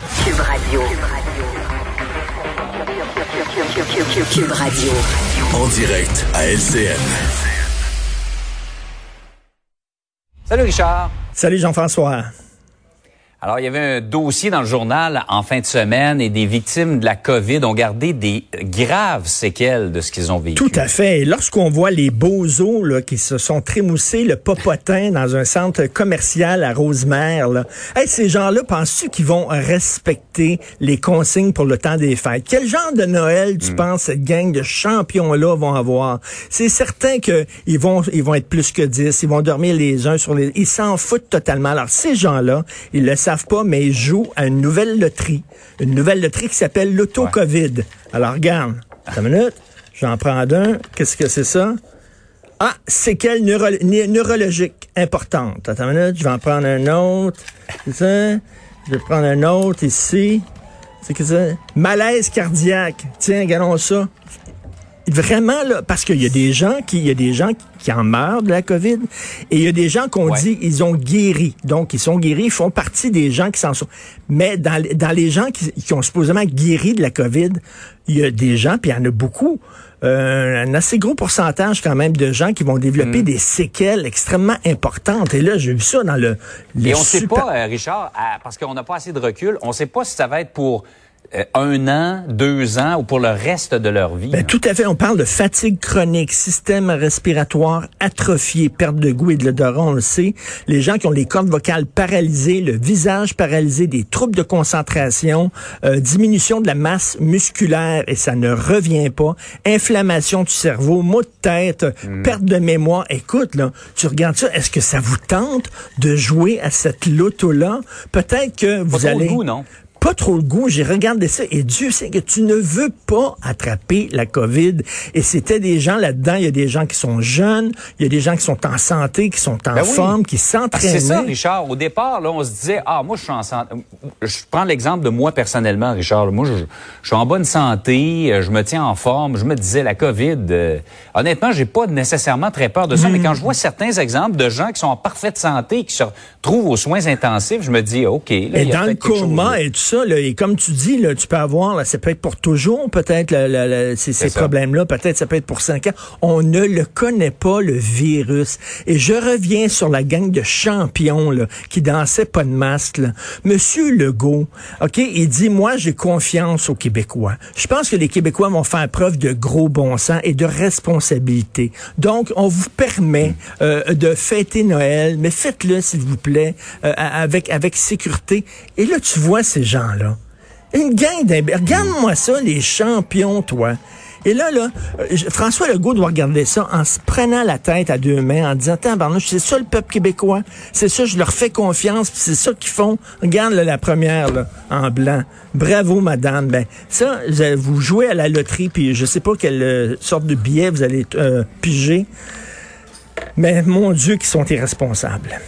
Cube Radio. Cube Radio. En direct à LCN. Salut Richard. Salut Jean-François. Alors, il y avait un dossier dans le journal en fin de semaine et des victimes de la COVID ont gardé des graves séquelles de ce qu'ils ont vécu. Tout à fait. Et lorsqu'on voit les beaux os là, qui se sont trémoussés le popotin dans un centre commercial à Rosemère, là, hey, ces gens-là, penses-tu qu'ils vont respecter les consignes pour le temps des fêtes? Quel genre de Noël tu penses cette gang de champions-là vont avoir? C'est certain qu'ils vont, ils vont être plus que 10, ils vont dormir les uns sur les... Ils s'en foutent totalement. Alors, ces gens-là, ils le savent pas, mais ils jouent à une nouvelle loterie. Une nouvelle loterie qui s'appelle l'auto-COVID. Alors, regarde. Attends une minute. J'en prends un. Qu'est-ce que c'est ça? Ah, séquelle neuro neurologique importante. Attends une minute. Je vais en prendre un autre. C'est ça? Je vais prendre un autre ici. C'est que ça? Malaise cardiaque. Tiens, regardons ça vraiment là, parce qu'il y a des gens qui, il y a des gens qui en meurent de la COVID et il y a des gens qu'on Ouais. dit ils ont guéri. Donc ils sont guéris, ils font partie des gens qui s'en sont. Mais dans, dans les gens qui, qui ont supposément guéri de la COVID, il y a des gens, puis il y en a beaucoup. euh, un assez gros pourcentage quand même de gens qui vont développer des séquelles extrêmement importantes. Et là, j'ai vu ça dans le, Et on ne sait pas, euh, Richard, parce qu'on n'a pas assez de recul, on ne sait pas si ça va être pour un an, deux ans ou pour le reste de leur vie. Ben, hein? tout à fait. On parle de fatigue chronique, système respiratoire atrophié, perte de goût et de l'odorat, on le sait. Les gens qui ont les cordes vocales paralysées, le visage paralysé, des troubles de concentration, euh, diminution de la masse musculaire et ça ne revient pas, inflammation du cerveau, maux de tête, Hmm. perte de mémoire. Écoute, là, tu regardes ça, est-ce que ça vous tente de jouer à cette loto-là? Peut-être que vous trop allez goût, non? Pas trop le goût. J'ai regardé ça et Dieu sait que tu ne veux pas attraper la COVID. Et c'était des gens là-dedans. Il y a des gens qui sont jeunes, il y a des gens qui sont en santé, qui sont en Ben oui. forme, qui Parce que C'est ça, s'entraînent. Richard. Au départ, là, on se disait, ah, moi, je suis en santé. Je prends l'exemple de moi personnellement, Richard. Moi, je, je suis en bonne santé, euh, je me tiens en forme. Je me disais, la COVID, euh, honnêtement, j'ai pas nécessairement très peur de ça. Hmm. Mais quand je vois certains exemples de gens qui sont en parfaite santé, qui se retrouvent aux soins intensifs, je me dis, OK. Là, Et il y a dans le chose, coma là. et tout ça, là, et comme tu dis, là, tu peux avoir, là, ça peut être pour toujours, peut-être, ces, problèmes-là, peut-être ça peut être pour cinq ans. On ne le connaît pas, le virus. Et je reviens sur la gang de champions là, qui dansaient pas de masque. Là. Monsieur Legault, OK, il dit, moi, j'ai confiance aux Québécois. Je pense que les Québécois vont faire preuve de gros bon sens et de responsabilité. Donc, on vous permet euh, de fêter Noël, mais faites-le, s'il vous plaît, euh, avec, avec sécurité. Et là, tu vois ces Une gang. Regarde-moi ça, les champions, toi. Et là, là, euh, François Legault doit regarder ça en se prenant la tête à deux mains, en disant, Tabarnouche, c'est ça le peuple québécois. C'est ça, je leur fais confiance, c'est ça qu'ils font. Regarde la première, en blanc. Bravo, madame. Ben, ça, vous- vous jouez à la loterie, puis je sais pas quelle euh, sorte de billet vous allez euh, piger. Mais mon Dieu, qu'ils sont irresponsables.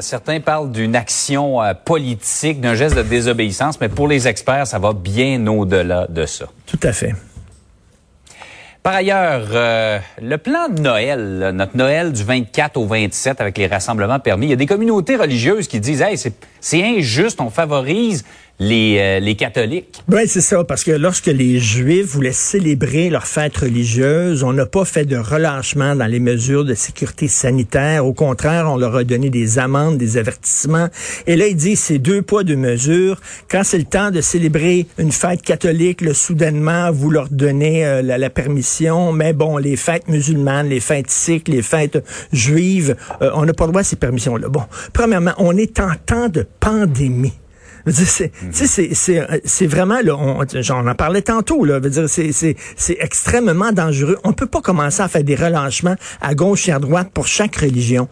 Certains parlent d'une action euh, politique, d'un geste de désobéissance, mais pour les experts, ça va bien au-delà de ça. Tout à fait. Par ailleurs, euh, le plan de Noël, notre Noël du 24 au 27 avec les rassemblements permis, il y a des communautés religieuses qui disent, hey, c'est injuste, on favorise les, euh, les catholiques. Oui, c'est ça, parce que lorsque les Juifs voulaient célébrer leur fête religieuse, on n'a pas fait de relâchement dans les mesures de sécurité sanitaire. Au contraire, on leur a donné des amendes, des avertissements. Et là, il dit, c'est deux poids, deux mesures. Quand c'est le temps de célébrer une fête catholique, là, soudainement, vous leur donnez euh, la, permission. Mais bon, les fêtes musulmanes, les fêtes sikhs, les fêtes juives, euh, on n'a pas le droit à ces permissions-là. Bon, premièrement, on est en temps de pandémie. C'est, euh, c'est vraiment, là, on, j'en en parlait tantôt, là. Je veux dire, c'est, c'est, c'est extrêmement dangereux. On peut pas commencer à faire des relâchements à gauche et à droite pour chaque religion.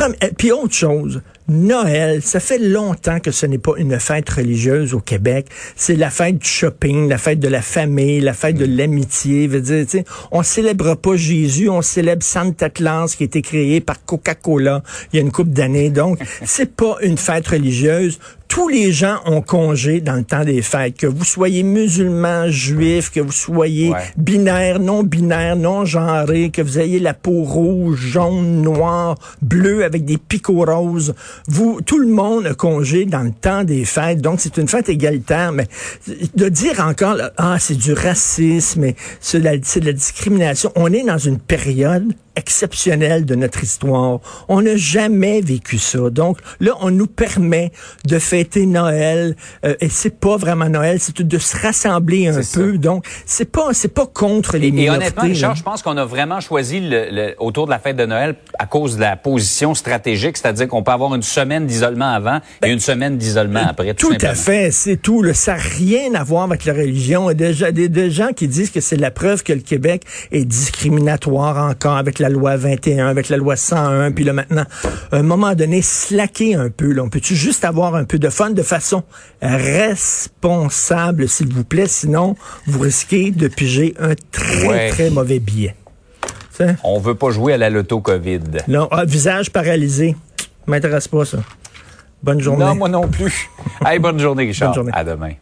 Euh, Puis autre chose, Noël, ça fait longtemps que ce n'est pas une fête religieuse au Québec. C'est la fête du shopping, la fête de la famille, la fête de l'amitié. Veut dire, tu sais, on célèbre pas Jésus, on célèbre Santa Claus qui a été créé par Coca-Cola il y a une couple d'années. Donc, c'est pas une fête religieuse tous les gens ont congé dans le temps des fêtes, que vous soyez musulman, juif, que vous soyez Ouais. binaire, non binaire, non genré, que vous ayez la peau rouge, jaune, noire, bleue avec des picots roses. Vous, tout le monde a congé dans le temps des fêtes. Donc c'est une fête égalitaire, mais de dire encore là, ah c'est du racisme, c'est de, la- c'est de la discrimination. On est dans une période exceptionnelle de notre histoire. On n'a jamais vécu ça. Donc là, on nous permet de fêter Noël euh, et c'est pas vraiment Noël, c'est de se rassembler un peu. ça. Donc c'est pas c'est pas contre les Et minorités. honnêtement, là. Richard, je pense qu'on a vraiment choisi le, le- autour de la fête de Noël à cause de la position stratégique, c'est-à-dire qu'on peut avoir une semaine d'isolement avant et une semaine d'isolement après. Tout, Tout à fait, c'est tout. là. Ça n'a rien à voir avec la religion. Il y a déjà des, des gens qui disent que c'est la preuve que le Québec est discriminatoire encore avec la loi 21, avec la loi 101. Puis là maintenant, à un moment donné, slacker un peu. Là. On peut-tu juste avoir un peu de fun de façon responsable, s'il vous plaît? Sinon, vous risquez de piger un très, Ouais. très mauvais billet. Tu sais? On veut pas jouer à la loto COVID. Non, ah, visage paralysé. M'intéresse pas, ça. Bonne journée. Non, moi non plus. hey, bonne journée, Richard. Bonne journée. À demain.